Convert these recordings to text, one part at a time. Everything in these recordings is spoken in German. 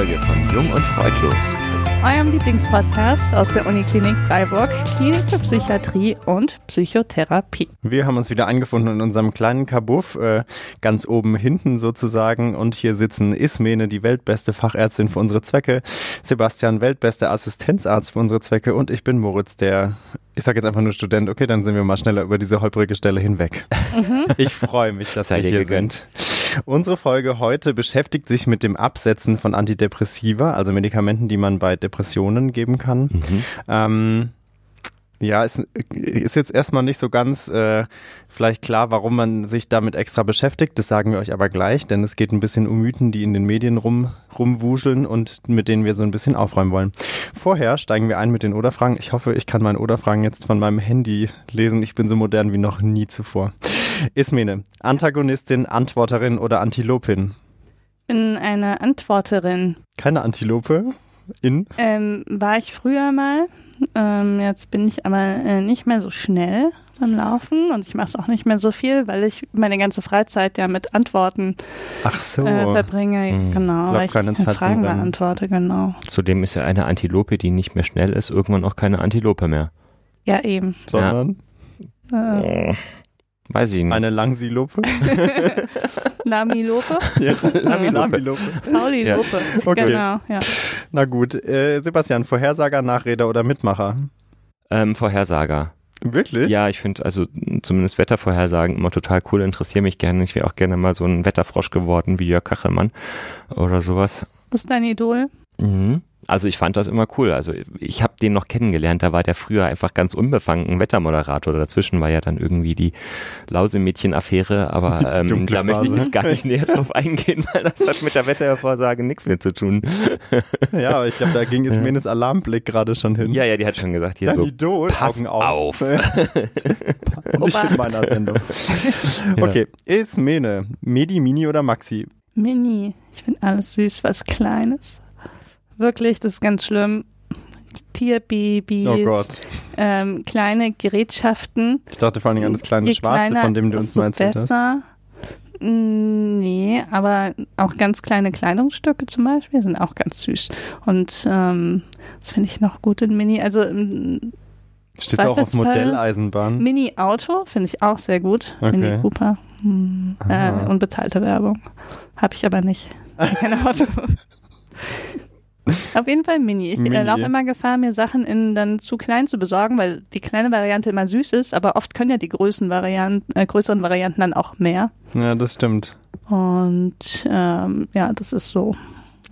Folge von Jung und Freudlos. Eurem Lieblingspodcast aus der Uniklinik Freiburg, Klinik für Psychiatrie und Psychotherapie. Wir haben uns wieder eingefunden in unserem kleinen Kabuff, äh, ganz oben hinten sozusagen. Und hier sitzen Ismene, die weltbeste Fachärztin für unsere Zwecke, Sebastian, weltbester Assistenzarzt für unsere Zwecke und ich bin Moritz, der ich sage jetzt einfach nur Student, okay, dann sind wir mal schneller über diese holprige Stelle hinweg. Mhm. Ich freue mich, dass wir hier gegönnt. sind. Unsere Folge heute beschäftigt sich mit dem Absetzen von Antidepressiva, also Medikamenten, die man bei Depressionen geben kann. Mhm. Ähm, ja, ist, ist jetzt erstmal nicht so ganz äh, vielleicht klar, warum man sich damit extra beschäftigt. Das sagen wir euch aber gleich, denn es geht ein bisschen um Mythen, die in den Medien rum, rumwuscheln und mit denen wir so ein bisschen aufräumen wollen. Vorher steigen wir ein mit den Oder-Fragen. Ich hoffe, ich kann meine Oder-Fragen jetzt von meinem Handy lesen. Ich bin so modern wie noch nie zuvor. Ismene, Antagonistin, Antworterin oder Antilopin? bin eine Antworterin. Keine Antilope? In? Ähm, war ich früher mal. Ähm, jetzt bin ich aber äh, nicht mehr so schnell beim Laufen und ich mache es auch nicht mehr so viel, weil ich meine ganze Freizeit ja mit Antworten Ach so. äh, verbringe. Mhm. Genau, Glaub, weil ich keine Zeit Fragen beantworte, genau. Zudem ist ja eine Antilope, die nicht mehr schnell ist, irgendwann auch keine Antilope mehr. Ja, eben. Sondern Äh, Oh, weiß ich nicht. eine Langsilope? Lamilope, ja, Lamilope. Lamilope. Paulilope. Okay. Genau, ja. Na gut, äh, Sebastian, Vorhersager, Nachreder oder Mitmacher? Ähm, Vorhersager. Wirklich? Ja, ich finde also zumindest Wettervorhersagen immer total cool, interessiere mich gerne. Ich wäre auch gerne mal so ein Wetterfrosch geworden wie Jörg Kachelmann oder sowas. Was ist dein Idol? Mhm. Also ich fand das immer cool. Also ich habe den noch kennengelernt. Da war der früher einfach ganz unbefangen ein Wettermoderator. Dazwischen war ja dann irgendwie die Lausemädchen-Affäre. Aber ähm, da möchte ich jetzt gar nicht näher drauf eingehen, weil das hat mit der Wettervorsage nichts mehr zu tun. Ja, aber ich glaube, da ging Ismenes Alarmblick gerade schon hin. Ja, ja, die hat schon gesagt, hier Dein so. Idol, pass Augen auf. Nicht in meiner Sendung. Okay, Ismene, Medi, Mini oder Maxi? Mini. Ich finde alles süß, was Kleines. Wirklich, das ist ganz schlimm. Tierbabys, Oh ähm, kleine Gerätschaften. Ich dachte vor allen Dingen an das kleine Je Schwarze, von dem du uns desto mal erzählt hast. besser. Mm, Nee, aber auch ganz kleine Kleidungsstücke zum Beispiel sind auch ganz süß. Und ähm, das finde ich noch gut in Mini. Also mm, Steht auch auf Modelleisenbahn. Mini-Auto finde ich auch sehr gut. Okay. Mini Cooper. Hm, äh, unbezahlte Werbung. Habe ich aber nicht. Kein Auto. Auf jeden Fall Mini. Ich Mini. äh, laufe immer Gefahr, mir Sachen in dann zu klein zu besorgen, weil die kleine Variante immer süß ist, aber oft können ja die größeren Varianten, äh, größeren Varianten dann auch mehr. Ja, das stimmt. Und ähm, ja, das ist so.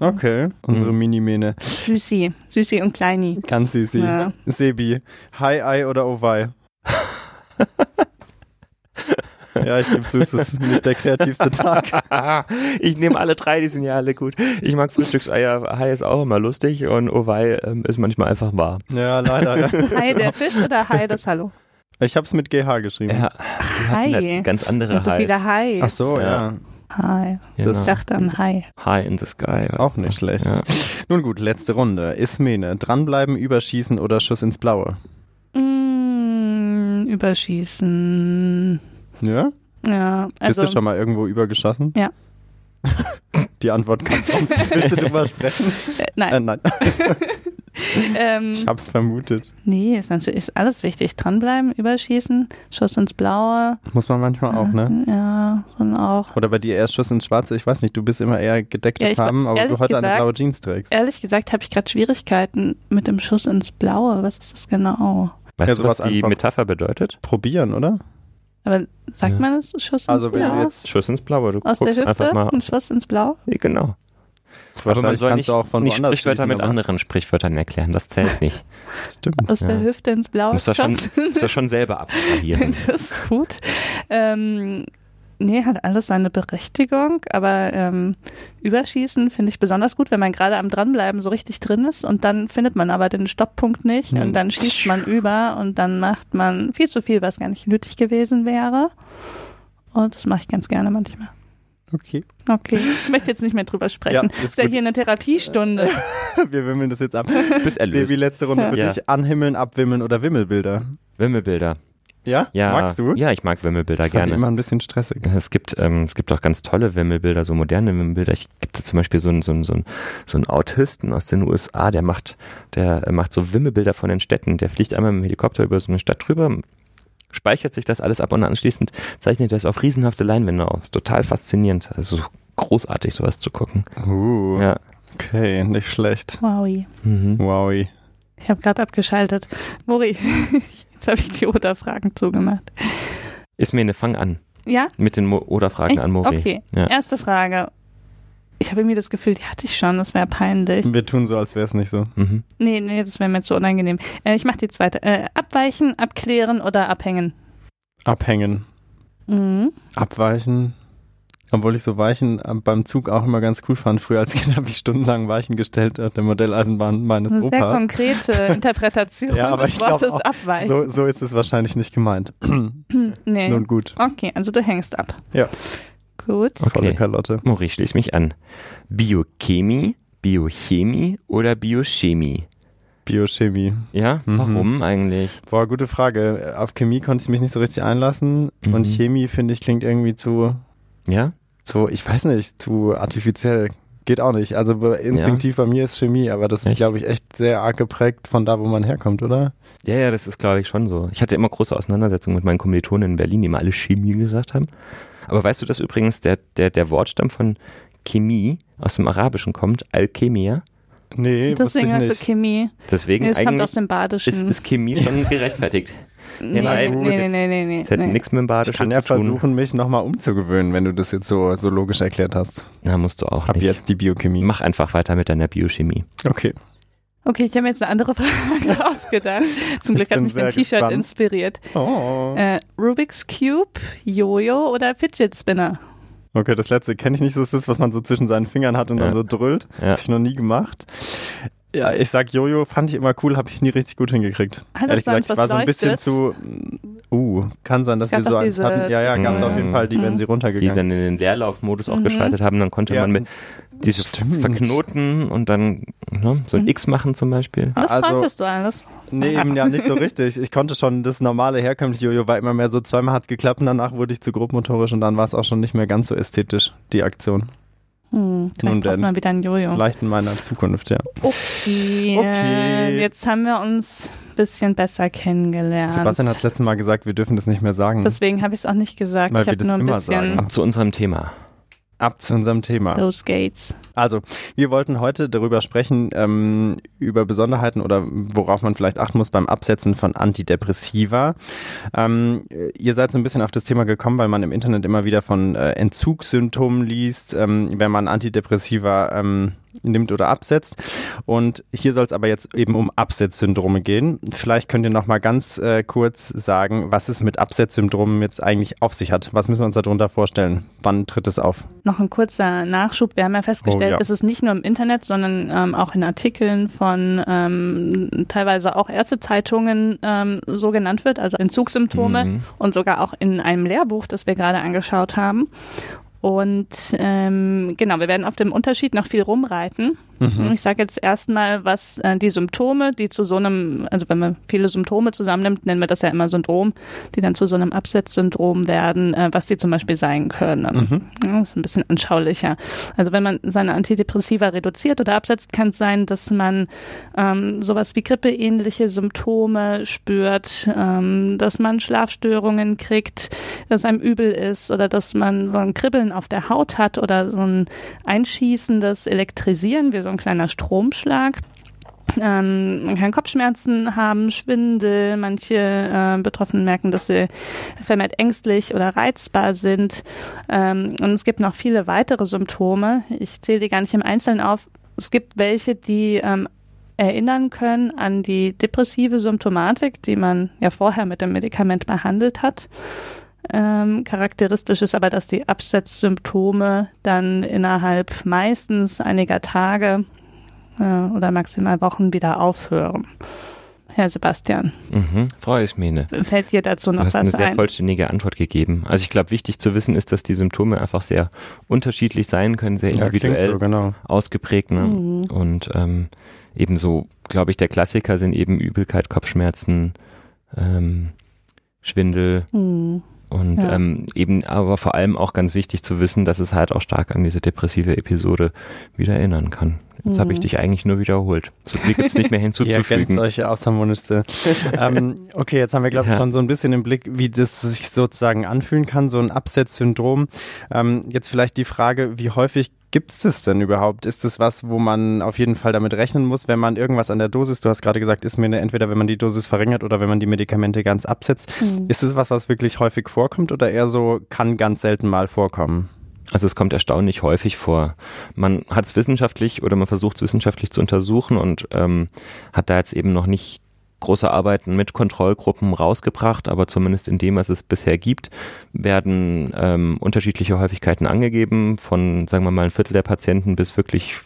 Okay, unsere Mhm. Mini-Mene. Süßi. Süßi und Kleini. Ganz süßi. Ja. Sebi, High Eye oder Oval? Ja, ich gebe zu, es ist nicht der kreativste Tag. ich nehme alle drei, die sind ja alle gut. Ich mag Frühstückseier. Hai ist auch immer lustig und Oval ähm, ist manchmal einfach wahr. Ja, leider. Ja. Hi, der Fisch oder Hi, das Hallo? Ich habe es mit GH geschrieben. Ja, Hi. jetzt ganz andere Und so viele. Highs. Ach so, ja. Ja. Hi. Genau. Ich dachte am Hi. High in the sky. Auch nicht schlecht. Ja. Nun gut, letzte Runde. Ismene, dranbleiben, überschießen oder Schuss ins Blaue? Mm, überschießen. Ja? Ja, also Bist du schon mal irgendwo übergeschossen? Ja. Die Antwort kann kommen. Willst du drüber sprechen? äh, Äh, nein. nein, ähm, ich hab's vermutet. nee, ist natürlich ist alles wichtig. Dranbleiben, überschießen, Schuss ins Blaue. Muss man manchmal auch, ne? Ja, und auch. Oder bei dir erst Schuss ins Schwarze. Ich weiß nicht, du bist immer eher gedeckte Ja, ich- Farben, aber du heute eine gesagt- blaue Jeans trägst. Ehrlich gesagt habe ich gerade Schwierigkeiten mit dem Schuss ins Blaue. Was ist das genau? Weißt Ja, du, was die. Metapher bedeutet? Probieren, oder? Aber sagt Ja. man das? Schuss ins Also Blaue? jetzt Schuss ins Blaue. Du Aus der guckst einfach Hüfte? mal. Ein Schuss ins Blaue? Ja, Genau. Aber man soll kannst nicht, du auch von nicht Sprichwörter mit anderen Sprichwörtern erklären. Das zählt nicht. Stimmt. Aus der Ja. Hüfte ins Blaue? Muss das schon, muss das schon selber abstrahieren. Das ist gut. Ähm, nee, hat alles seine Berechtigung, aber ähm, Überschießen finde ich besonders gut, wenn man gerade am Dranbleiben so richtig drin ist und dann findet man aber den Stopppunkt nicht Hm. und dann schießt man über und dann macht man viel zu viel, was gar nicht nötig gewesen wäre. Und das mache ich ganz gerne manchmal. Okay. Okay, ich möchte jetzt nicht mehr drüber Ja, sprechen. ist ist ja gut. hier eine Therapiestunde. Wir wimmeln das jetzt ab. Bis erlöst. letzte Runde Ja. dich. Anhimmeln, abwimmeln oder Wimmelbilder? Wimmelbilder. Ja? Ja, Magst du? Ja, ich mag Wimmelbilder Ich fand die gerne. immer ein bisschen stressig. Es gibt, ähm, es gibt auch ganz tolle Wimmelbilder, so moderne Wimmelbilder. Ich gibt zum Beispiel so einen, so einen, so einen, so einen Autisten aus den USA, der macht, der macht so Wimmelbilder von den Städten. Der fliegt einmal mit dem Helikopter über so eine Stadt drüber, speichert sich das alles ab und anschließend zeichnet er es auf riesenhafte Leinwände aus. Total faszinierend. Also großartig, sowas zu gucken. Uh, Ja. okay, nicht schlecht. Wowi. Mhm. Wowi. Ich habe gerade abgeschaltet. Mori, jetzt habe ich die Oder-Fragen zugemacht. Ist mir eine Fang an. Ja? Mit den Oder-Fragen an Mori. Okay. Ja. Erste Frage. Ich habe irgendwie das Gefühl, die hatte ich schon, das wäre peinlich. Wir tun so, als wäre es nicht so. Mhm. Nee, nee, das wäre mir zu unangenehm. Äh, ich mache die zweite. Äh, abweichen, abklären oder abhängen? Abhängen. Mhm. Abweichen. Obwohl ich so Weichen äh, beim Zug auch immer ganz cool fand. Früher als Kind habe ich stundenlang Weichen gestellt auf der Modelleisenbahn meines Eine sehr Opas. konkrete Interpretation Ja, aber des ich glaub Wortes auch, abweichen. So, so ist es wahrscheinlich nicht gemeint. nee. Nun gut. Okay, also du hängst ab. Ja. Gut. Volle Okay. Kalotte. Mori, schließ mich an. Biochemie, Biochemie oder Biochemie? Biochemie. Ja, Mhm. warum eigentlich? Boah, gute Frage. Auf Chemie konnte ich mich nicht so richtig einlassen. Mhm. Und Chemie, finde ich, klingt irgendwie zu, Ja? zu, ich weiß nicht, zu artifiziell. Geht auch nicht. Also instinktiv bei mir ist Chemie, aber das ist, Echt? glaube ich, echt sehr arg geprägt von da, wo man herkommt, oder? Ja, ja, das ist, glaube ich, schon so. Ich hatte immer große Auseinandersetzungen mit meinen Kommilitonen in Berlin, die immer alle Chemie gesagt haben. Aber weißt du, dass übrigens der, der, der Wortstamm von Chemie aus dem Arabischen kommt, Alchemia? Nee, Deswegen hast ich du nicht. Chemie. Deswegen Nee, es kommt eigentlich aus dem Badischen. ist, ist Chemie schon gerechtfertigt. nee, nein, nee, nee, nee, nee, nee, Das hat nee. nichts mit dem Ich Badischen kann ja zu tun. versuchen, mich nochmal umzugewöhnen, wenn du das jetzt so, so logisch erklärt hast. Na, musst du auch Ab nicht. jetzt die Biochemie. Mach einfach weiter mit deiner Biochemie. Okay. Okay, ich habe mir jetzt eine andere Frage ausgedacht. Zum Glück Ich hat mich dein T-Shirt inspiriert. Oh. Äh, Rubik's Cube, Jojo oder Fidget Spinner? Okay, das letzte kenne ich nicht. Das ist das, was man so zwischen seinen Fingern hat und Ja. dann so drüllt. Ja. Hatte ich noch nie gemacht. Ja, ich sag Jojo, fand ich immer cool, habe ich nie richtig gut hingekriegt. Hat Ehrlich gesagt, ich war so ein bisschen leuchtet? zu. Uh, kann sein, dass Es wir so eins hatten. Ja, ja, gab es auf jeden Mhm. Fall, die, wenn sie Die runtergegangen. dann in den Leerlaufmodus auch Mhm. geschaltet haben, dann konnte Ja. man mit diese Stimmt. verknoten und dann ne, so ein Mhm. X machen zum Beispiel. Das Also- konntest du alles. Nee, eben ja nicht so richtig. Ich konnte schon das normale herkömmliche Jojo war immer mehr so zweimal hat geklappt und danach wurde ich zu grobmotorisch und dann war es auch schon nicht mehr ganz so ästhetisch, die Aktion. Hm, Nun denn. mal wieder ein Jojo. Vielleicht in meiner Zukunft, ja. Okay. Okay. Jetzt haben wir uns ein bisschen besser kennengelernt. Sebastian hat das letzte Mal gesagt, wir dürfen das nicht mehr sagen. Deswegen habe ich es auch nicht gesagt. Weil ich wir das nur ein immer bisschen sagen. Ab zu unserem Thema. Ab zu unserem Thema. Those Gates. Also, wir wollten heute darüber sprechen, ähm, über Besonderheiten oder worauf man vielleicht achten muss beim Absetzen von Antidepressiva. Ähm, ihr seid so ein bisschen auf das Thema gekommen, weil man im Internet immer wieder von äh, Entzugssymptomen liest, ähm, wenn man Antidepressiva ähm, nimmt oder absetzt. Und hier soll es aber jetzt eben um Absetzsyndrome gehen. Vielleicht könnt ihr noch mal ganz äh, kurz sagen, was es mit Absetzsyndromen jetzt eigentlich auf sich hat. Was müssen wir uns darunter vorstellen? Wann tritt es auf? Noch ein kurzer Nachschub. Wir haben ja festgestellt, Oh, ja. dass es nicht nur im Internet, sondern ähm, auch in Artikeln von ähm, teilweise auch Ärztezeitungen ähm, so genannt wird, also Entzugssymptome Mhm. und sogar auch in einem Lehrbuch, das wir gerade angeschaut haben. Und ähm, genau, wir werden auf dem Unterschied noch viel rumreiten. Mhm. Ich sage jetzt erstmal, was äh, die Symptome, die zu so einem, also wenn man viele Symptome zusammennimmt, nennen wir das ja immer Syndrom, die dann zu so einem Absetzsyndrom werden, äh, was die zum Beispiel sein können. Mhm. Ja, das ist ein bisschen anschaulicher. Also wenn man seine Antidepressiva reduziert oder absetzt, kann es sein, dass man ähm, sowas wie grippeähnliche Symptome spürt, ähm, dass man Schlafstörungen kriegt, dass einem übel ist oder dass man so ein Kribbeln auf der Haut hat oder so ein einschießendes Elektrisieren wie so ein kleiner Stromschlag. Ähm, man kann Kopfschmerzen haben, Schwindel, manche äh, Betroffenen merken, dass sie vermehrt ängstlich oder reizbar sind. Ähm, und es gibt noch viele weitere Symptome. Ich zähle die gar nicht im Einzelnen auf. Es gibt welche, die ähm, erinnern können an die depressive Symptomatik, die man ja vorher mit dem Medikament behandelt hat. Ähm, charakteristisch ist aber, dass die Absetzsymptome dann innerhalb meistens einiger Tage äh, oder maximal Wochen wieder aufhören. Herr Sebastian, Mhm. Frau Ismene, fällt dir dazu du noch hast eine was sehr ein? vollständige Antwort gegeben. Also ich glaube, wichtig zu wissen ist, dass die Symptome einfach sehr unterschiedlich sein können, sehr Ja, individuell so, genau. ausgeprägt. Ne? Mhm. Und ähm, ebenso, glaube ich, der Klassiker sind eben Übelkeit, Kopfschmerzen, ähm, Schwindel. Mhm. Und ja. ähm, eben aber vor allem auch ganz wichtig zu wissen, dass es halt auch stark an diese depressive Episode wieder erinnern kann. Jetzt mhm. habe ich dich eigentlich nur wiederholt. So viel gibt es nicht mehr hinzuzufügen. Ihr euch ausharmonischste. ähm, okay, jetzt haben wir, glaube ich, ja. schon so ein bisschen im Blick, wie das sich sozusagen anfühlen kann, so ein Absetzsyndrom. Ähm, jetzt vielleicht die Frage, wie häufig gibt es das denn überhaupt? Ist das was, wo man auf jeden Fall damit rechnen muss, wenn man irgendwas an der Dosis, du hast gerade gesagt, ist mir eine, entweder wenn man die Dosis verringert oder wenn man die Medikamente ganz absetzt. Mhm. Ist es was, was wirklich häufig vorkommt oder eher so kann ganz selten mal vorkommen? Also es kommt erstaunlich häufig vor. Man hat es wissenschaftlich oder man versucht es wissenschaftlich zu untersuchen und ähm, hat da jetzt eben noch nicht große Arbeiten mit Kontrollgruppen rausgebracht, aber zumindest in dem, was es bisher gibt, werden ähm, unterschiedliche Häufigkeiten angegeben, von sagen wir mal ein Viertel der Patienten bis wirklich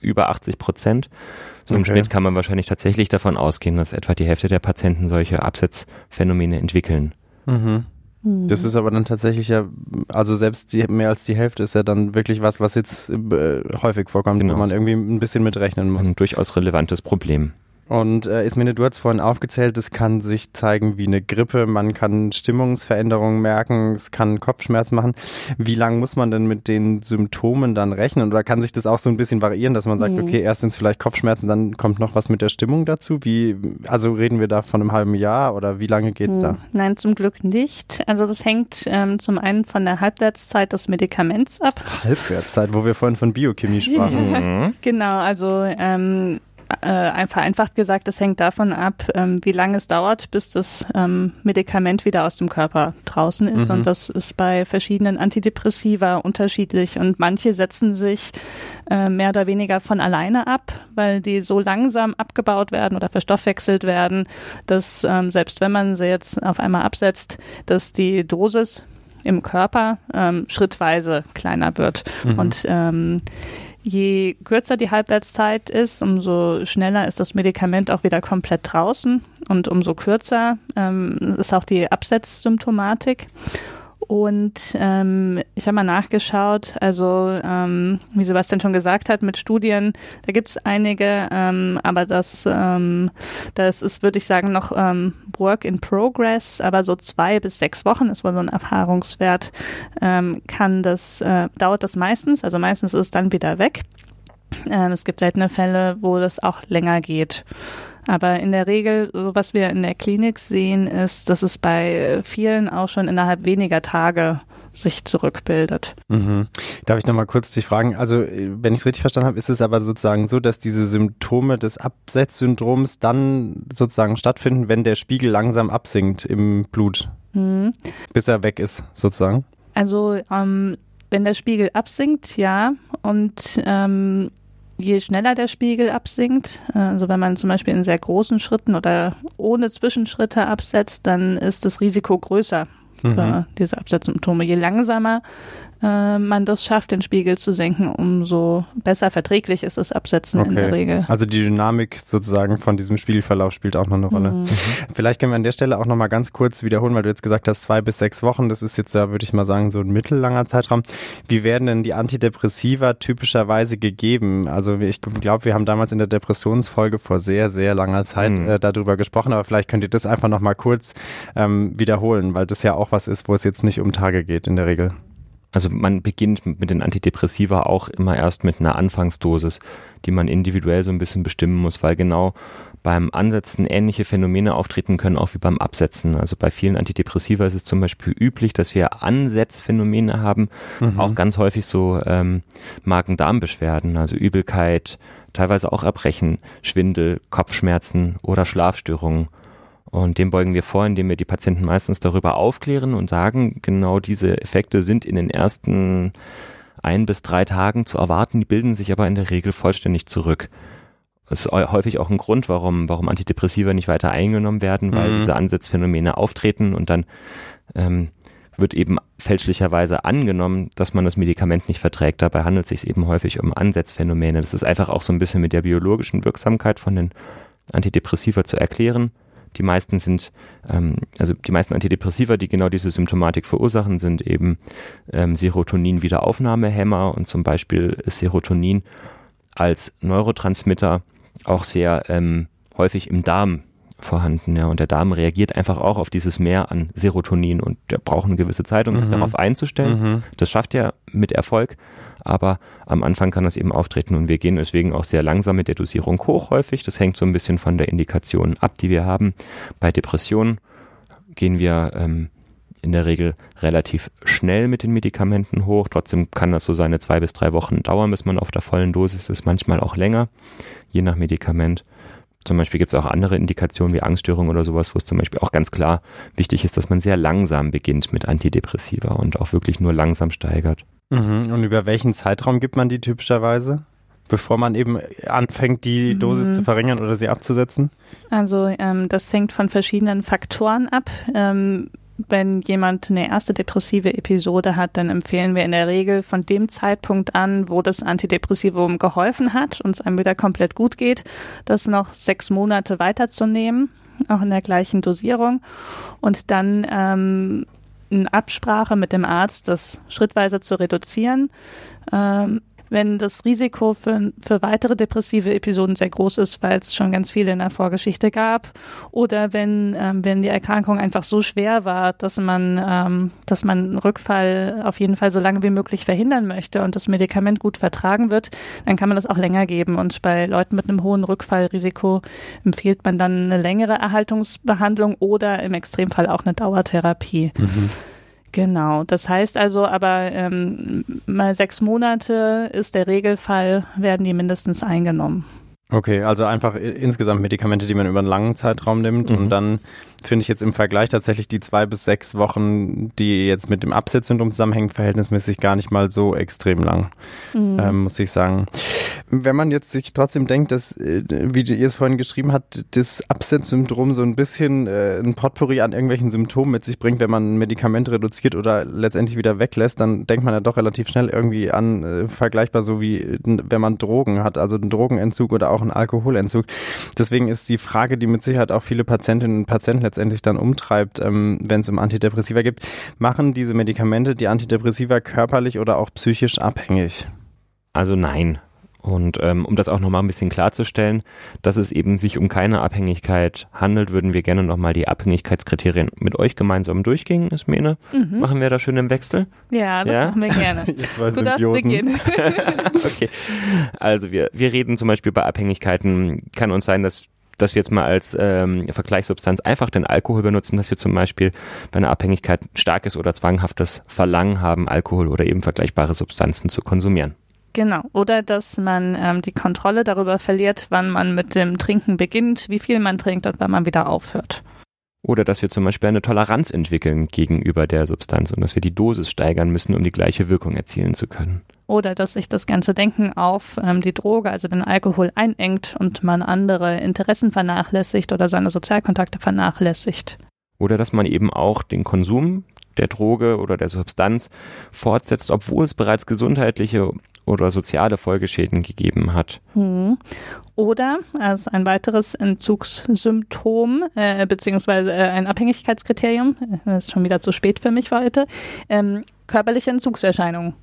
über 80 Prozent. So im Schnitt kann man wahrscheinlich tatsächlich davon ausgehen, dass etwa die Hälfte der Patienten solche Absetzphänomene entwickeln. Mhm. Das mhm. ist aber dann tatsächlich ja, also selbst die, mehr als die Hälfte ist ja dann wirklich was, was jetzt äh, häufig vorkommt, genau. wo man irgendwie ein bisschen mitrechnen muss. Ein durchaus relevantes Problem. Und äh, Ismene, du hast vorhin aufgezählt, es kann sich zeigen wie eine Grippe, man kann Stimmungsveränderungen merken, es kann Kopfschmerzen machen. Wie lange muss man denn mit den Symptomen dann rechnen? Oder kann sich das auch so ein bisschen variieren, dass man sagt, mhm. okay, erst sind es vielleicht Kopfschmerzen, dann kommt noch was mit der Stimmung dazu? Wie, also reden wir da von einem halben Jahr oder wie lange geht's mhm. da? Nein, zum Glück nicht. Also das hängt ähm, zum einen von der Halbwertszeit des Medikaments ab. Halbwertszeit, wo wir vorhin von Biochemie sprachen. Mhm. Genau, also ähm, äh, vereinfacht gesagt, es hängt davon ab, ähm, wie lange es dauert, bis das ähm, Medikament wieder aus dem Körper draußen ist. Mhm. Und das ist bei verschiedenen Antidepressiva unterschiedlich. Und manche setzen sich äh, mehr oder weniger von alleine ab, weil die so langsam abgebaut werden oder verstoffwechselt werden, dass ähm, selbst wenn man sie jetzt auf einmal absetzt, dass die Dosis im Körper ähm, schrittweise kleiner wird. Mhm. Und ähm, Je kürzer die Halbwertszeit ist, umso schneller ist das Medikament auch wieder komplett draußen und umso kürzer ähm, ist auch die Absetzsymptomatik. Und ähm, ich habe mal nachgeschaut, also ähm, wie Sebastian schon gesagt hat, mit Studien, da gibt es einige, ähm, aber das, ähm, das ist, würde ich sagen, noch ähm, Work in Progress, aber so zwei bis sechs Wochen ist wohl so ein Erfahrungswert, ähm, kann das, äh, dauert das meistens, also meistens ist es dann wieder weg. Ähm, es gibt seltene Fälle, wo das auch länger geht. Aber in der Regel, was wir in der Klinik sehen, ist, dass es bei vielen auch schon innerhalb weniger Tage sich zurückbildet. Mhm. Darf ich nochmal kurz dich fragen? Also, wenn ich es richtig verstanden habe, ist es aber sozusagen so, dass diese Symptome des Absetzsyndroms dann sozusagen stattfinden, wenn der Spiegel langsam absinkt im Blut, mhm. bis er weg ist, sozusagen? Also, ähm, wenn der Spiegel absinkt, ja. Und ähm, je schneller der Spiegel absinkt, also wenn man zum Beispiel in sehr großen Schritten oder ohne Zwischenschritte absetzt, dann ist das Risiko größer für mhm. diese Absetzsymptome. Je langsamer äh, man das schafft, den Spiegel zu senken, umso besser verträglich ist das Absetzen okay. in der Regel. Also die Dynamik sozusagen von diesem Spiegelverlauf spielt auch noch eine Rolle. Mhm. mhm. Vielleicht können wir an der Stelle auch noch mal ganz kurz wiederholen, weil du jetzt gesagt hast, zwei bis sechs Wochen, das ist jetzt ja, würde ich mal sagen, so ein mittellanger Zeitraum. Wie werden denn die Antidepressiva typischerweise gegeben? Also ich glaube, wir haben damals in der Depressionsfolge vor sehr, sehr langer Zeit mhm. äh, darüber gesprochen, aber vielleicht könnt ihr das einfach noch mal kurz ähm, wiederholen, weil das ja auch was ist, wo es jetzt nicht um Tage geht in der Regel. Also man beginnt mit den Antidepressiva auch immer erst mit einer Anfangsdosis, die man individuell so ein bisschen bestimmen muss, weil genau beim Ansetzen ähnliche Phänomene auftreten können, auch wie beim Absetzen. Also bei vielen Antidepressiva ist es zum Beispiel üblich, dass wir Ansetzphänomene haben, mhm. auch ganz häufig so ähm, Magen-Darm-Beschwerden, also Übelkeit, teilweise auch Erbrechen, Schwindel, Kopfschmerzen oder Schlafstörungen. Und dem beugen wir vor, indem wir die Patienten meistens darüber aufklären und sagen, genau diese Effekte sind in den ersten ein bis drei Tagen zu erwarten, die bilden sich aber in der Regel vollständig zurück. Das ist häufig auch ein Grund, warum, warum Antidepressiva nicht weiter eingenommen werden, weil mhm. diese Ansatzphänomene auftreten und dann ähm, wird eben fälschlicherweise angenommen, dass man das Medikament nicht verträgt. Dabei handelt es sich eben häufig um Ansatzphänomene. Das ist einfach auch so ein bisschen mit der biologischen Wirksamkeit von den Antidepressiva zu erklären. Die meisten sind, ähm, also die meisten Antidepressiva, die genau diese Symptomatik verursachen, sind eben ähm, Serotonin-Wiederaufnahmehämmer und zum Beispiel Serotonin als Neurotransmitter auch sehr ähm, häufig im Darm vorhanden, ja. Und der Darm reagiert einfach auch auf dieses Mehr an Serotonin und der braucht eine gewisse Zeit, um sich Mhm. darauf einzustellen. Mhm. Das schafft er mit Erfolg, aber am Anfang kann das eben auftreten und wir gehen deswegen auch sehr langsam mit der Dosierung hoch häufig. Das hängt so ein bisschen von der Indikation ab, die wir haben. Bei Depressionen gehen wir ähm, in der Regel relativ schnell mit den Medikamenten hoch. Trotzdem kann das so seine zwei bis drei Wochen dauern, bis man auf der vollen Dosis ist, manchmal auch länger, je nach Medikament. Zum Beispiel gibt es auch andere Indikationen wie Angststörungen oder sowas, wo es zum Beispiel auch ganz klar wichtig ist, dass man sehr langsam beginnt mit Antidepressiva und auch wirklich nur langsam steigert. Mhm. Und über welchen Zeitraum gibt man die typischerweise? Bevor man eben anfängt, die Dosis Mhm. zu verringern oder sie abzusetzen? Also ähm, das hängt von verschiedenen Faktoren ab. Ähm, wenn jemand eine erste depressive Episode hat, dann empfehlen wir in der Regel von dem Zeitpunkt an, wo das Antidepressivum geholfen hat und es einem wieder komplett gut geht, das noch sechs Monate weiterzunehmen, auch in der gleichen Dosierung und dann ähm, in Absprache mit dem Arzt das schrittweise zu reduzieren. Ähm, wenn das Risiko für, für weitere depressive Episoden sehr groß ist, weil es schon ganz viele in der Vorgeschichte gab, oder wenn, ähm, wenn die Erkrankung einfach so schwer war, dass man, ähm, dass man einen Rückfall auf jeden Fall so lange wie möglich verhindern möchte und das Medikament gut vertragen wird, dann kann man das auch länger geben. Und bei Leuten mit einem hohen Rückfallrisiko empfiehlt man dann eine längere Erhaltungsbehandlung oder im Extremfall auch eine Dauertherapie. Genau, das heißt also aber ähm, mal sechs Monate ist der Regelfall, werden die mindestens eingenommen. Okay, also einfach insgesamt Medikamente, die man über einen langen Zeitraum nimmt. Mhm. Und dann finde ich jetzt im Vergleich tatsächlich die zwei bis sechs Wochen, die jetzt mit dem Absetzsyndrom zusammenhängen, verhältnismäßig gar nicht mal so extrem lang, Mhm. ähm, muss ich sagen. Wenn man jetzt sich trotzdem denkt, dass, äh, wie ihr es vorhin geschrieben habt, das Absetzsyndrom so ein bisschen äh, ein Potpourri an irgendwelchen Symptomen mit sich bringt, wenn man ein Medikament reduziert oder letztendlich wieder weglässt, dann denkt man ja doch relativ schnell irgendwie an, äh, vergleichbar so wie wenn man Drogen hat, also einen Drogenentzug oder auch einen Alkoholentzug. Deswegen ist die Frage, die mit Sicherheit auch viele Patientinnen und Patienten letztendlich dann umtreibt, ähm, wenn es um Antidepressiva geht, machen diese Medikamente die Antidepressiva körperlich oder auch psychisch abhängig? Also nein. Und ähm, um das auch nochmal ein bisschen klarzustellen, dass es eben sich um keine Abhängigkeit handelt, würden wir gerne nochmal die Abhängigkeitskriterien mit euch gemeinsam durchgehen, Ismene. Mhm. Machen wir da schön im Wechsel? Ja, das Ja? machen wir gerne. Du darfst beginnen. okay. Also wir, wir reden zum Beispiel bei Abhängigkeiten, kann uns sein, dass dass wir jetzt mal als ähm, Vergleichssubstanz einfach den Alkohol benutzen, dass wir zum Beispiel bei einer Abhängigkeit starkes oder zwanghaftes Verlangen haben, Alkohol oder eben vergleichbare Substanzen zu konsumieren. Genau. Oder dass man ähm, die Kontrolle darüber verliert, wann man mit dem Trinken beginnt, wie viel man trinkt und wann man wieder aufhört. Oder dass wir zum Beispiel eine Toleranz entwickeln gegenüber der Substanz und dass wir die Dosis steigern müssen, um die gleiche Wirkung erzielen zu können. Oder dass sich das ganze Denken auf ähm, die Droge, also den Alkohol, einengt und man andere Interessen vernachlässigt oder seine Sozialkontakte vernachlässigt. Oder dass man eben auch den Konsum der Droge oder der Substanz fortsetzt, obwohl es bereits gesundheitliche oder soziale Folgeschäden gegeben hat. Hm. Oder als ein weiteres Entzugssymptom äh, beziehungsweise äh, ein Abhängigkeitskriterium, äh, das ist schon wieder zu spät für mich heute, ähm, körperliche Entzugserscheinungen.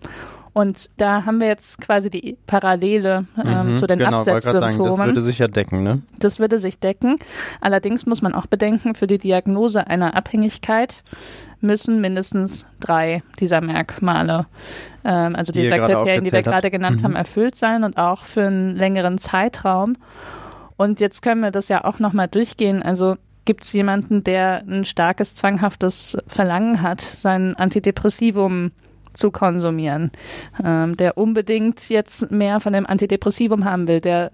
Und da haben wir jetzt quasi die Parallele ähm, Mhm, zu den genau, gerade sagen, das Absetzsymptomen. würde sich ja decken, ne? Das würde sich decken. Allerdings muss man auch bedenken, für die Diagnose einer Abhängigkeit müssen mindestens drei dieser Merkmale, ähm, also Die gerade Kriterien, die wir gerade genannt Mhm. haben, erfüllt sein und auch für einen längeren Zeitraum. Und jetzt können wir das ja auch nochmal durchgehen. Also gibt es jemanden, der ein starkes, zwanghaftes Verlangen hat, sein Antidepressivum zu konsumieren, ähm, der unbedingt jetzt mehr von dem Antidepressivum haben will, der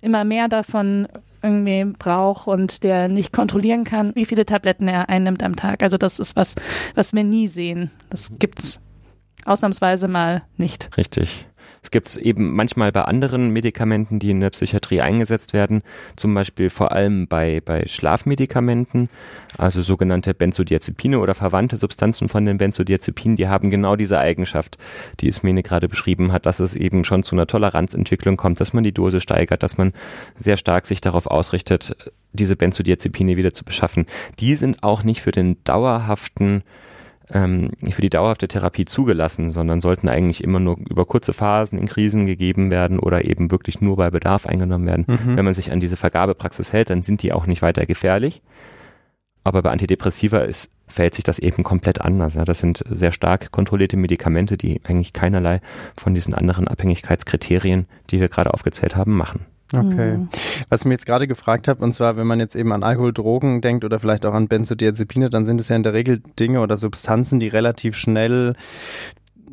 immer mehr davon irgendwie braucht und der nicht kontrollieren kann, wie viele Tabletten er einnimmt am Tag. Also das ist was, was wir nie sehen. Das gibt's ausnahmsweise mal nicht. Richtig. Es gibt es eben manchmal bei anderen Medikamenten, die in der Psychiatrie eingesetzt werden, zum Beispiel vor allem bei, bei Schlafmedikamenten, also sogenannte Benzodiazepine oder verwandte Substanzen von den Benzodiazepinen, die haben genau diese Eigenschaft, die Ismene gerade beschrieben hat, dass es eben schon zu einer Toleranzentwicklung kommt, dass man die Dose steigert, dass man sehr stark sich darauf ausrichtet, diese Benzodiazepine wieder zu beschaffen. Die sind auch nicht für den dauerhaften ähm, für die dauerhafte Therapie zugelassen, sondern sollten eigentlich immer nur über kurze Phasen in Krisen gegeben werden oder eben wirklich nur bei Bedarf eingenommen werden. Mhm. Wenn man sich an diese Vergabepraxis hält, dann sind die auch nicht weiter gefährlich. Aber bei Antidepressiva ist, fällt sich das eben komplett anders. Ja. Das sind sehr stark kontrollierte Medikamente, die eigentlich keinerlei von diesen anderen Abhängigkeitskriterien, die wir gerade aufgezählt haben, machen. Okay. Mhm. Was ich mir jetzt gerade gefragt habe, und zwar, wenn man jetzt eben an Alkohol, Drogen denkt oder vielleicht auch an Benzodiazepine, dann sind es ja in der Regel Dinge oder Substanzen, die relativ schnell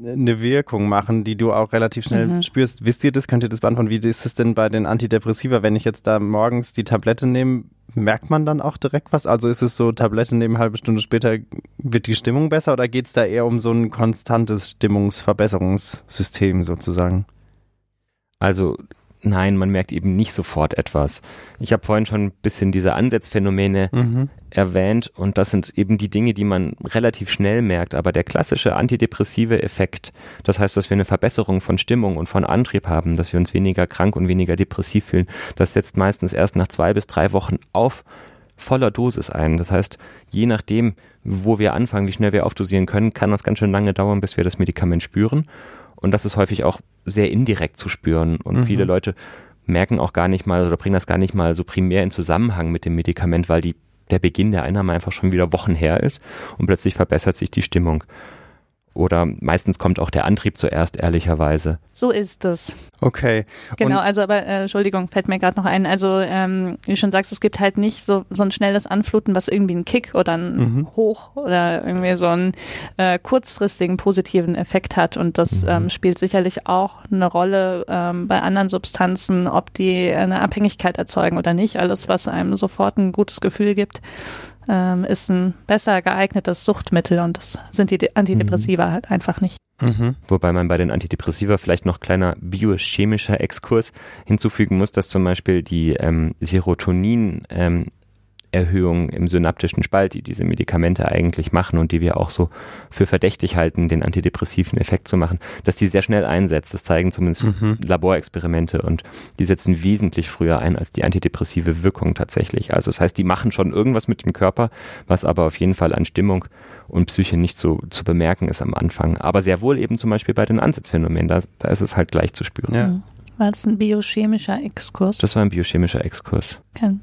eine Wirkung machen, die du auch relativ schnell Mhm. spürst. Wisst ihr das? Könnt ihr das beantworten? Wie ist es denn bei den Antidepressiva? Wenn ich jetzt da morgens die Tablette nehme, merkt man dann auch direkt was? Also ist es so, Tablette nehmen, halbe Stunde später wird die Stimmung besser oder geht es da eher um so ein konstantes Stimmungsverbesserungssystem sozusagen? Also nein, man merkt eben nicht sofort etwas. Ich habe vorhin schon ein bisschen diese Ansatzphänomene Mhm. erwähnt und das sind eben die Dinge, die man relativ schnell merkt. Aber der klassische antidepressive Effekt, das heißt, dass wir eine Verbesserung von Stimmung und von Antrieb haben, dass wir uns weniger krank und weniger depressiv fühlen, das setzt meistens erst nach zwei bis drei Wochen auf voller Dosis ein. Das heißt, je nachdem, wo wir anfangen, wie schnell wir aufdosieren können, kann das ganz schön lange dauern, bis wir das Medikament spüren. Und das ist häufig auch sehr indirekt zu spüren. Und Mhm. viele Leute merken auch gar nicht mal oder bringen das gar nicht mal so primär in Zusammenhang mit dem Medikament, weil die, der Beginn der Einnahme einfach schon wieder Wochen her ist und plötzlich verbessert sich die Stimmung. Oder meistens kommt auch der Antrieb zuerst, ehrlicherweise. So ist es. Okay. Genau, Und- also aber äh, Entschuldigung, fällt mir gerade noch ein. Also ähm, wie du schon sagst, es gibt halt nicht so, so ein schnelles Anfluten, was irgendwie einen Kick oder einen Mhm. Hoch oder irgendwie so einen äh, kurzfristigen positiven Effekt hat. Und das Mhm. ähm, spielt sicherlich auch eine Rolle ähm, bei anderen Substanzen, ob die eine Abhängigkeit erzeugen oder nicht. Alles, was einem sofort ein gutes Gefühl gibt, ähm, ist ein besser geeignetes Suchtmittel und das sind die De- Antidepressiva halt einfach nicht. Mhm. Wobei man bei den Antidepressiva vielleicht noch kleiner biochemischer Exkurs hinzufügen muss, dass zum Beispiel die ähm, Serotonin ähm, Erhöhung im synaptischen Spalt, die diese Medikamente eigentlich machen und die wir auch so für verdächtig halten, den antidepressiven Effekt zu machen, dass die sehr schnell einsetzt. Das zeigen zumindest Mhm. Laborexperimente und die setzen wesentlich früher ein als die antidepressive Wirkung tatsächlich. Also das heißt, die machen schon irgendwas mit dem Körper, was aber auf jeden Fall an Stimmung und Psyche nicht so zu bemerken ist am Anfang. Aber sehr wohl eben zum Beispiel bei den Ansatzphänomenen, da, da ist es halt gleich zu spüren. Ja. War das ein biochemischer Exkurs? Das war ein biochemischer Exkurs. Kein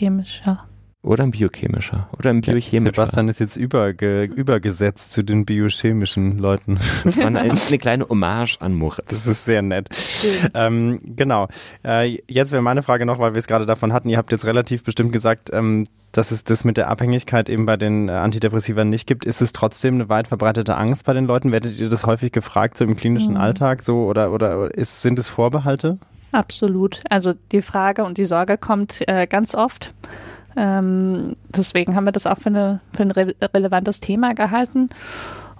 biochemischer. Oder ein biochemischer. Oder ein biochemischer. Sebastian ist jetzt überge übergesetzt zu den biochemischen Leuten. Das war eine, eine kleine Hommage an Moritz. Das ist sehr nett. Ähm, genau. Äh, jetzt wäre meine Frage noch, weil wir es gerade davon hatten. Ihr habt jetzt relativ bestimmt gesagt, ähm, dass es das mit der Abhängigkeit eben bei den äh, Antidepressiva nicht gibt. Ist es trotzdem eine weit verbreitete Angst bei den Leuten? Werdet ihr das häufig gefragt, so im klinischen Mhm. Alltag so oder, oder ist, sind es Vorbehalte? Absolut. Also die Frage und die Sorge kommt äh, ganz oft. Ähm, deswegen haben wir das auch für, eine, für ein re relevantes Thema gehalten.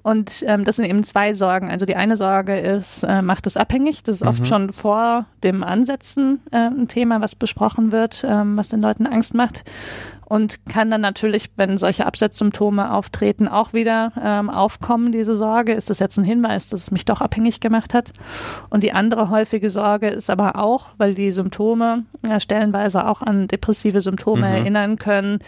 Und ähm, das sind eben zwei Sorgen. Also die eine Sorge ist, äh, macht es abhängig. Das ist oft Mhm. schon vor dem Ansetzen äh, ein Thema, was besprochen wird, ähm, was den Leuten Angst macht. Und kann dann natürlich, wenn solche Absetzsymptome auftreten, auch wieder ähm, aufkommen, diese Sorge. Ist das jetzt ein Hinweis, dass es mich doch abhängig gemacht hat? Und die andere häufige Sorge ist aber auch, weil die Symptome ja, stellenweise auch an depressive Symptome Mhm. erinnern können,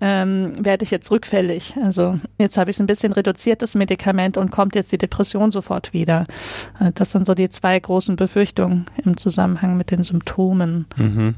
ähm, werde ich jetzt rückfällig. Also jetzt habe ich es ein bisschen reduziert, das Medikament, und kommt jetzt die Depression sofort wieder. Äh, Das sind so die zwei großen Befürchtungen im Zusammenhang mit den Symptomen. Mhm.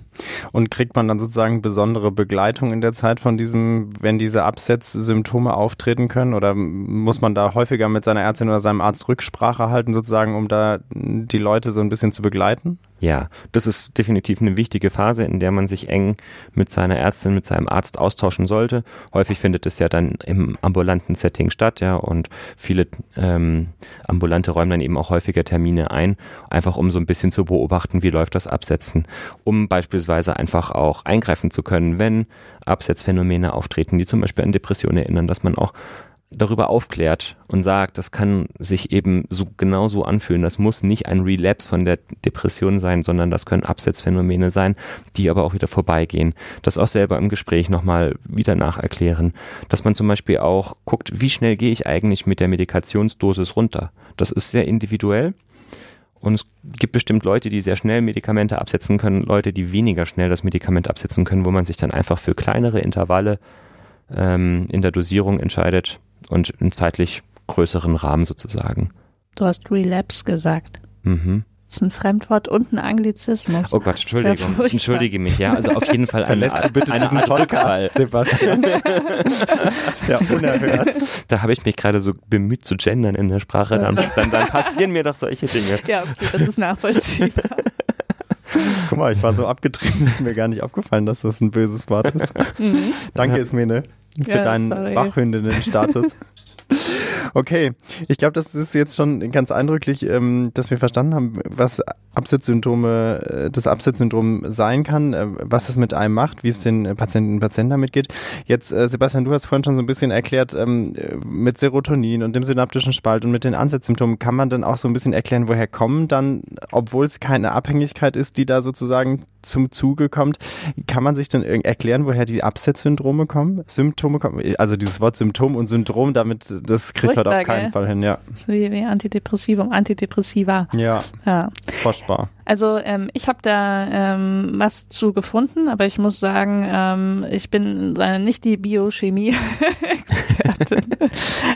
Und kriegt man dann sozusagen besondere Begleitung in der Zeit von diesem, wenn diese Absetzsymptome auftreten können? Oder muss man da häufiger mit seiner Ärztin oder seinem Arzt Rücksprache halten, sozusagen, um da die Leute so ein bisschen zu begleiten? Ja, das ist definitiv eine wichtige Phase, in der man sich eng mit seiner Ärztin, mit seinem Arzt austauschen sollte. Häufig findet es ja dann im ambulanten Setting statt, ja, und viele ähm, Ambulante räumen dann eben auch häufiger Termine ein, einfach um so ein bisschen zu beobachten, wie läuft das Absetzen, um beispielsweise einfach auch eingreifen zu können, wenn Absetzphänomene auftreten, die zum Beispiel an Depressionen erinnern, dass man auch darüber aufklärt und sagt, das kann sich eben so genauso anfühlen. Das muss nicht ein Relapse von der Depression sein, sondern das können Absetzphänomene sein, die aber auch wieder vorbeigehen. Das auch selber im Gespräch nochmal wieder nacherklären. Dass man zum Beispiel auch guckt, wie schnell gehe ich eigentlich mit der Medikationsdosis runter. Das ist sehr individuell. Und es gibt bestimmt Leute, die sehr schnell Medikamente absetzen können, Leute, die weniger schnell das Medikament absetzen können, wo man sich dann einfach für kleinere Intervalle ähm, in der Dosierung entscheidet, und einen zeitlich größeren Rahmen sozusagen. Du hast Relapse gesagt. Mhm. Das ist ein Fremdwort und ein Anglizismus. Oh Gott, Entschuldigung. Entschuldige mich, ja. Also auf jeden Fall eine, Verlässt du bitte eine diesen Podcast. Sebastian? das ist ja unerhört. Da habe ich mich gerade so bemüht zu gendern in der Sprache. Dann, dann, dann passieren mir doch solche Dinge. Ja, okay, das ist nachvollziehbar. Guck mal, ich war so abgetrieben, ist mir gar nicht aufgefallen, dass das ein böses Wort ist. Danke, Ismene, für Ja, deinen. Wachhündinnen-Status. Okay, ich glaube, das ist jetzt schon ganz eindrücklich, ähm, dass wir verstanden haben, was Absetzsymptome, äh, das Absetzsyndrom sein kann, äh, was es mit einem macht, wie es den Patientinnen und Patienten damit geht. Jetzt, äh, Sebastian, du hast vorhin schon so ein bisschen erklärt, ähm, äh, mit Serotonin und dem synaptischen Spalt und mit den Ansatzsymptomen kann man dann auch so ein bisschen erklären, woher kommen dann, obwohl es keine Abhängigkeit ist, die da sozusagen zum Zuge kommt, kann man sich dann erklären, woher die Absetzsyndrome kommen, Symptome kommen? Also dieses Wort Symptom und Syndrom, damit, das kriegt Furchtbar, auf keinen gell? Fall hin, ja. So wie, wie Antidepressivum, Antidepressiva. Ja, Ja. furchtbar. Also ähm, ich habe da ähm, was zu gefunden, aber ich muss sagen, ähm, ich bin äh, nicht die.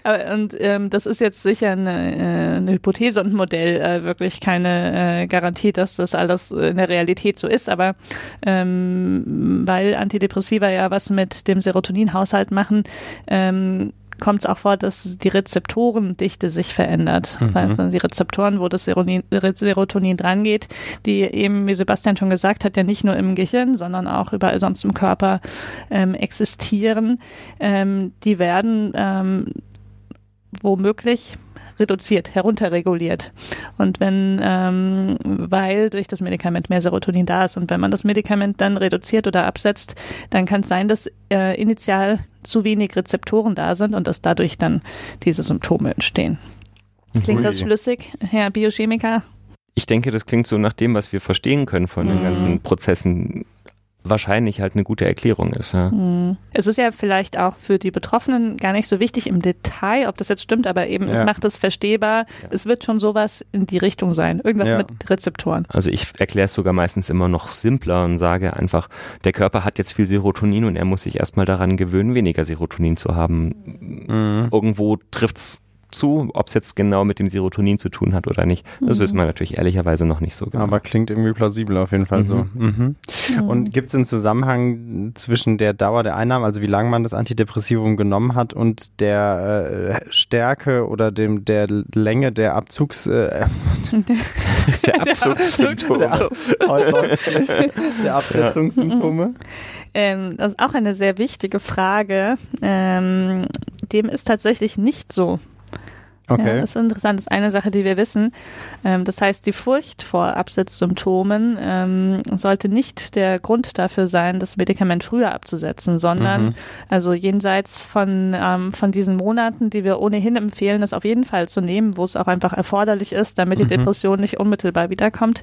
Aber- und ähm, das ist jetzt sicher eine, äh, eine Hypothese und ein Modell, äh, wirklich keine äh, Garantie, dass das alles in der Realität so ist. Aber ähm, weil Antidepressiva ja was mit dem Serotoninhaushalt machen, ähm, kommt es auch vor, dass die Rezeptorendichte sich verändert. Mhm. Also die Rezeptoren, wo das Serotonin, Serotonin dran geht, die eben, wie Sebastian schon gesagt hat, ja nicht nur im Gehirn, sondern auch überall sonst im Körper ähm, existieren, ähm, die werden ähm, womöglich reduziert, herunterreguliert. Und wenn, ähm, weil durch das Medikament mehr Serotonin da ist und wenn man das Medikament dann reduziert oder absetzt, dann kann es sein, dass äh, initial zu wenig Rezeptoren da sind und dass dadurch dann diese Symptome entstehen. Klingt das schlüssig, Herr Biochemiker? Ich denke, das klingt so nach dem, was wir verstehen können von den Mhm. ganzen Prozessen, wahrscheinlich halt eine gute Erklärung ist. Ja. Hm. Es ist ja vielleicht auch für die Betroffenen gar nicht so wichtig im Detail, ob das jetzt stimmt, aber eben es Ja. macht es verstehbar. Ja. Es wird schon sowas in die Richtung sein. Irgendwas Ja. mit Rezeptoren. Also ich erkläre es sogar meistens immer noch simpler und sage einfach, der Körper hat jetzt viel Serotonin und er muss sich erstmal daran gewöhnen, weniger Serotonin zu haben. Mhm. Irgendwo trifft's zu, ob es jetzt genau mit dem Serotonin zu tun hat oder nicht. Das Mhm. wissen wir natürlich ehrlicherweise noch nicht so genau. Aber klingt irgendwie plausibel auf jeden Fall so. Mhm. Und gibt es einen Zusammenhang zwischen der Dauer der Einnahme, also wie lange man das Antidepressivum genommen hat, und der äh, Stärke oder dem der Länge der Abzugs äh, der Abzugssymptome. der Absetzungssymptome? Ähm, das ist auch eine sehr wichtige Frage. Ähm, dem ist tatsächlich nicht so. Ja, Okay. das ist interessant. Das ist eine Sache, die wir wissen. Ähm, das heißt, die Furcht vor Absetzsymptomen ähm, sollte nicht der Grund dafür sein, das Medikament früher abzusetzen, sondern Mhm. also jenseits von, ähm, von diesen Monaten, die wir ohnehin empfehlen, das auf jeden Fall zu nehmen, wo es auch einfach erforderlich ist, damit die Mhm. Depression nicht unmittelbar wiederkommt,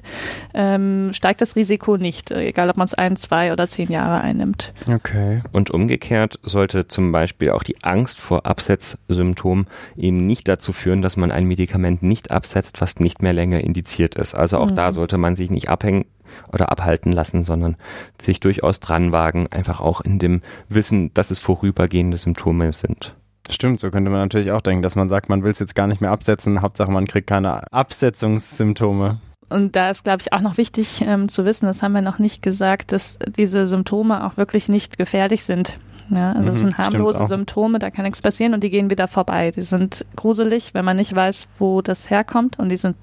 ähm, steigt das Risiko nicht, egal ob man es ein, zwei oder zehn Jahre einnimmt. Okay. Und umgekehrt sollte zum Beispiel auch die Angst vor Absetzsymptomen eben nicht dazu führen, dass man ein Medikament nicht absetzt, was nicht mehr länger indiziert ist. Also auch da sollte man sich nicht abhängen oder abhalten lassen, sondern sich durchaus dran wagen, einfach auch in dem Wissen, dass es vorübergehende Symptome sind. Stimmt, so könnte man natürlich auch denken, dass man sagt, man will es jetzt gar nicht mehr absetzen, Hauptsache man kriegt keine Absetzungssymptome. Und da ist, glaube ich, auch noch wichtig ähm, zu wissen, das haben wir noch nicht gesagt, dass diese Symptome auch wirklich nicht gefährlich sind. Ja, also Mhm, sind stimmt harmlose. Symptome, da kann nichts passieren und die gehen wieder vorbei. Die sind gruselig, wenn man nicht weiß, wo das herkommt und die sind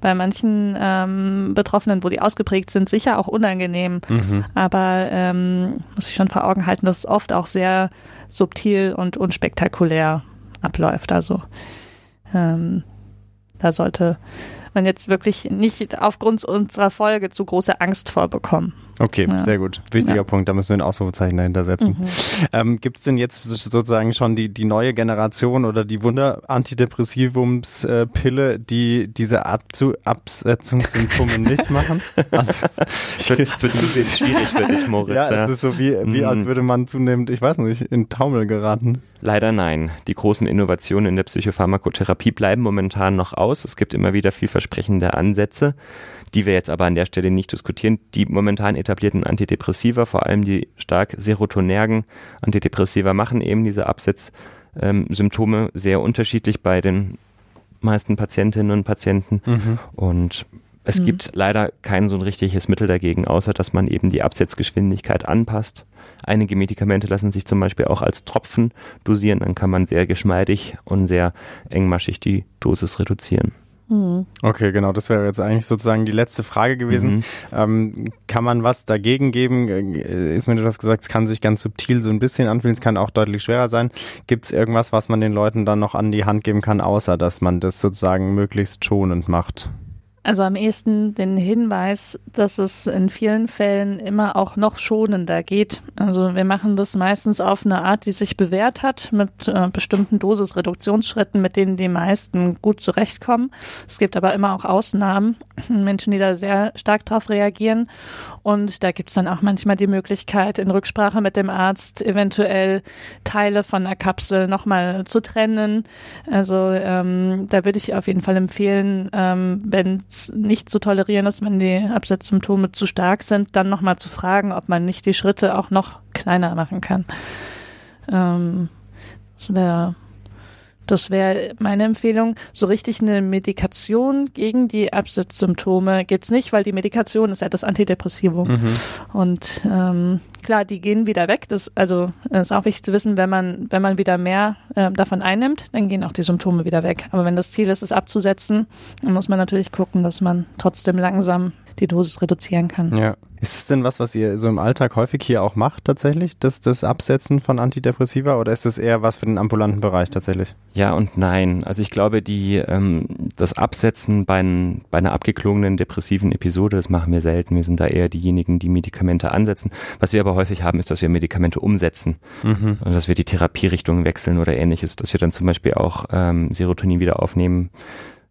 bei manchen ähm, Betroffenen, wo die ausgeprägt sind, sicher auch unangenehm. Mhm. Aber ähm, muss ich schon vor Augen halten, dass es oft auch sehr subtil und unspektakulär abläuft. Also ähm, da sollte man jetzt wirklich nicht aufgrund unserer Folge zu große Angst vorbekommen. Okay, Ja. sehr gut. Wichtiger Ja. Punkt, da müssen wir ein Ausrufezeichen dahinter setzen. Mhm. Ähm, Gibt es denn jetzt sozusagen schon die, die neue Generation oder die Wunder-Antidepressivums-Pille, die diese Abzu Absetzungssymptome nicht machen? Also, Es wird, wird zunehmend schwierig für dich, Moritz. ja, ja. es ist so wie, wie Mhm. als würde man zunehmend, ich weiß nicht, in Taumel geraten. Leider nein. Die großen Innovationen in der Psychopharmakotherapie bleiben momentan noch aus. Es gibt immer wieder vielversprechende Ansätze, die wir jetzt aber an der Stelle nicht diskutieren. Die momentan etablierten Antidepressiva, vor allem die stark serotonergen Antidepressiva, machen eben diese Absetz ähm, sehr unterschiedlich bei den meisten Patientinnen und Patienten. Mhm. Und es Mhm. gibt leider kein so ein richtiges Mittel dagegen, außer dass man eben die Absetzgeschwindigkeit anpasst. Einige Medikamente lassen sich zum Beispiel auch als Tropfen dosieren, dann kann man sehr geschmeidig und sehr engmaschig die Dosis reduzieren. Hm. Okay, genau, das wäre jetzt eigentlich sozusagen die letzte Frage gewesen. Mhm. Ähm, kann man was dagegen geben? Äh, Ist mir hast gesagt, es kann sich ganz subtil so ein bisschen anfühlen, es kann auch deutlich schwerer sein. Gibt es irgendwas, was man den Leuten dann noch an die Hand geben kann, außer dass man das sozusagen möglichst schonend macht? Also am ehesten den Hinweis, dass es in vielen Fällen immer auch noch schonender geht. Also wir machen das meistens auf eine Art, die sich bewährt hat, mit äh, bestimmten Dosisreduktionsschritten, mit denen die meisten gut zurechtkommen. Es gibt aber immer auch Ausnahmen, Menschen, die da sehr stark drauf reagieren. Und da gibt es dann auch manchmal die Möglichkeit, in Rücksprache mit dem Arzt eventuell Teile von der Kapsel nochmal zu trennen. Also ähm, da würde ich auf jeden Fall empfehlen, ähm, wenn es nicht zu tolerieren ist, wenn die Absetzsymptome zu stark sind, dann nochmal zu fragen, ob man nicht die Schritte auch noch kleiner machen kann. Ähm, das wäre das wäre meine Empfehlung. So richtig eine Medikation gegen die Absetzsymptome gibt's nicht, weil die Medikation ist ja das Antidepressivum. Mhm. Und ähm, klar, die gehen wieder weg. Das also ist auch wichtig zu wissen, wenn man wenn man wieder mehr äh, davon einnimmt, dann gehen auch die Symptome wieder weg. Aber wenn das Ziel ist, es abzusetzen, dann muss man natürlich gucken, dass man trotzdem langsam die Dosis reduzieren kann. Ja. Ist es denn was, was ihr so im Alltag häufig hier auch macht tatsächlich, das, das Absetzen von Antidepressiva oder ist es eher was für den ambulanten Bereich tatsächlich? Ja und nein. Also ich glaube, die, ähm, das Absetzen bei, ein, bei einer abgeklungenen depressiven Episode, das machen wir selten. Wir sind da eher diejenigen, die Medikamente ansetzen. Was wir aber häufig haben, ist, dass wir Medikamente umsetzen. Mhm. Und dass wir die Therapierichtung wechseln oder ähnliches. Dass wir dann zum Beispiel auch ähm, Serotonin wieder aufnehmen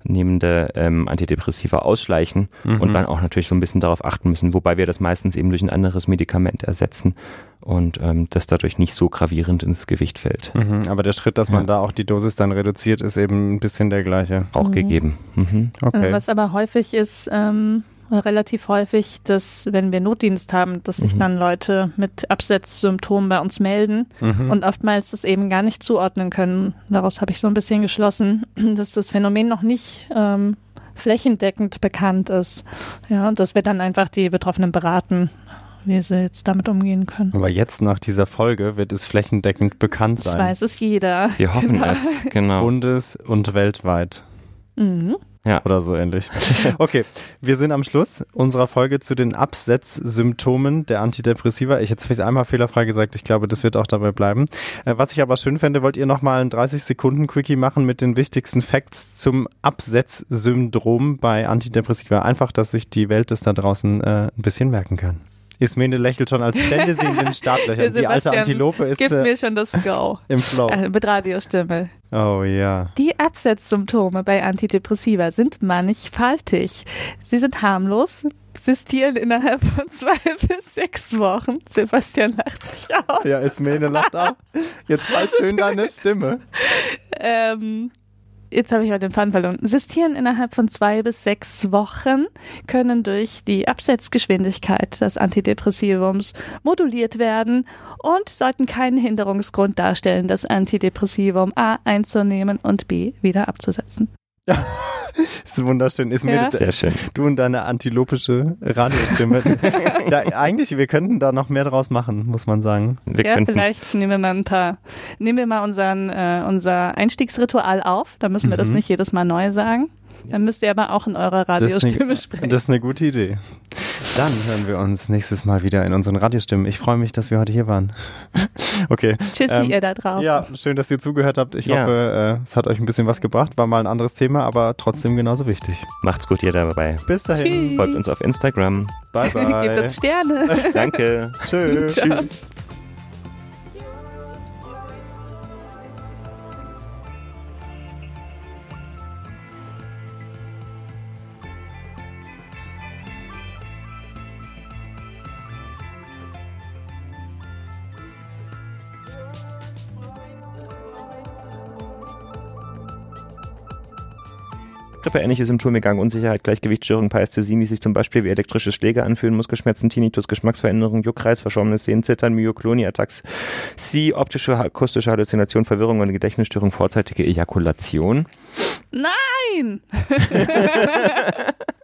nehmende ähm, Antidepressiva ausschleichen Mhm. und dann auch natürlich so ein bisschen darauf achten müssen, wobei wir das meistens eben durch ein anderes Medikament ersetzen und ähm, das dadurch nicht so gravierend ins Gewicht fällt. Mhm. Aber der Schritt, dass man Ja. da auch die Dosis dann reduziert, ist eben ein bisschen der gleiche. Auch Mhm. gegeben. Mhm. Okay. Äh, Was aber häufig ist, ähm, relativ häufig, dass wenn wir Notdienst haben, dass sich Mhm. dann Leute mit Absetzsymptomen bei uns melden Mhm. und oftmals das eben gar nicht zuordnen können. Daraus habe ich so ein bisschen geschlossen, dass das Phänomen noch nicht ähm, flächendeckend bekannt ist. Ja, und dass wir dann einfach die Betroffenen beraten, wie sie jetzt damit umgehen können. Aber jetzt nach dieser Folge wird es flächendeckend bekannt Das sein. weiß es jeder. Wir hoffen Genau. es, genau. Bundes- und weltweit. Mhm. Oder so ähnlich. Okay, wir sind am Schluss unserer Folge zu den Absetzsymptomen der Antidepressiva. Ich jetzt habe ich es einmal fehlerfrei gesagt, ich glaube, das wird auch dabei bleiben. Äh, was ich aber schön fände, wollt ihr nochmal ein 30-Sekunden-Quickie machen mit den wichtigsten Facts zum Absetzsyndrom bei Antidepressiva. Einfach, dass sich die Welt das da draußen äh, ein bisschen merken kann. Ismene lächelt schon, als stände sie in den Startlöchern. Die alte Antilope ist Gib äh, mir schon das Go. im Flow. Äh, mit Radiostimme. Oh ja. Die Absetzsymptome bei Antidepressiva sind mannigfaltig. Sie sind harmlos, existieren innerhalb von zwei bis sechs Wochen. Sebastian lacht mich auf. Ja, Ismene lacht auch. Jetzt halt schön deine Stimme. Ähm, jetzt habe ich mal den Faden verloren. Sistieren innerhalb von zwei bis sechs Wochen, können durch die Absetzgeschwindigkeit des Antidepressivums moduliert werden und sollten keinen Hinderungsgrund darstellen, das Antidepressivum A einzunehmen und B wieder abzusetzen. Das ist wunderschön. Ismene, Ja. Sehr schön. du und deine antilopische Radiostimme. ja, eigentlich, wir könnten da noch mehr draus machen, muss man sagen. Wir ja, könnten, vielleicht nehmen wir mal ein paar, nehmen wir mal unseren, äh, unser Einstiegsritual auf. Da müssen wir das Mhm. nicht jedes Mal neu sagen. Dann müsst ihr aber auch in eurer Das ist, Radiostimme eine, sprechen. das ist eine gute Idee. Dann hören wir uns nächstes Mal wieder in unseren Radiostimmen. Ich freue mich, dass wir heute hier waren. Okay. Tschüssi, ähm, ihr da draußen. Ja, schön, dass ihr zugehört habt. Ich Ja. hoffe, äh, es hat euch ein bisschen was gebracht. War mal ein anderes Thema, aber trotzdem genauso wichtig. macht's gut, ihr dabei. Bis dahin. Tschüss. Folgt uns auf Instagram. Bye, bye. Gebt uns Sterne. Danke. Tschüss. Tschüss. Sportgrippe, ähnliche Symptome, Gang, Unsicherheit, Gleichgewichtsstörung, Parästhesien, die sich zum Beispiel wie elektrische Schläge anfühlen, Muskelschmerzen, Tinnitus, Geschmacksveränderung, Juckreiz, verschwommenes Sehen, Zittern, Myoklonie, Sie, optische, akustische Halluzination, Verwirrung und Gedächtnisstörung, vorzeitige Ejakulation. Nein!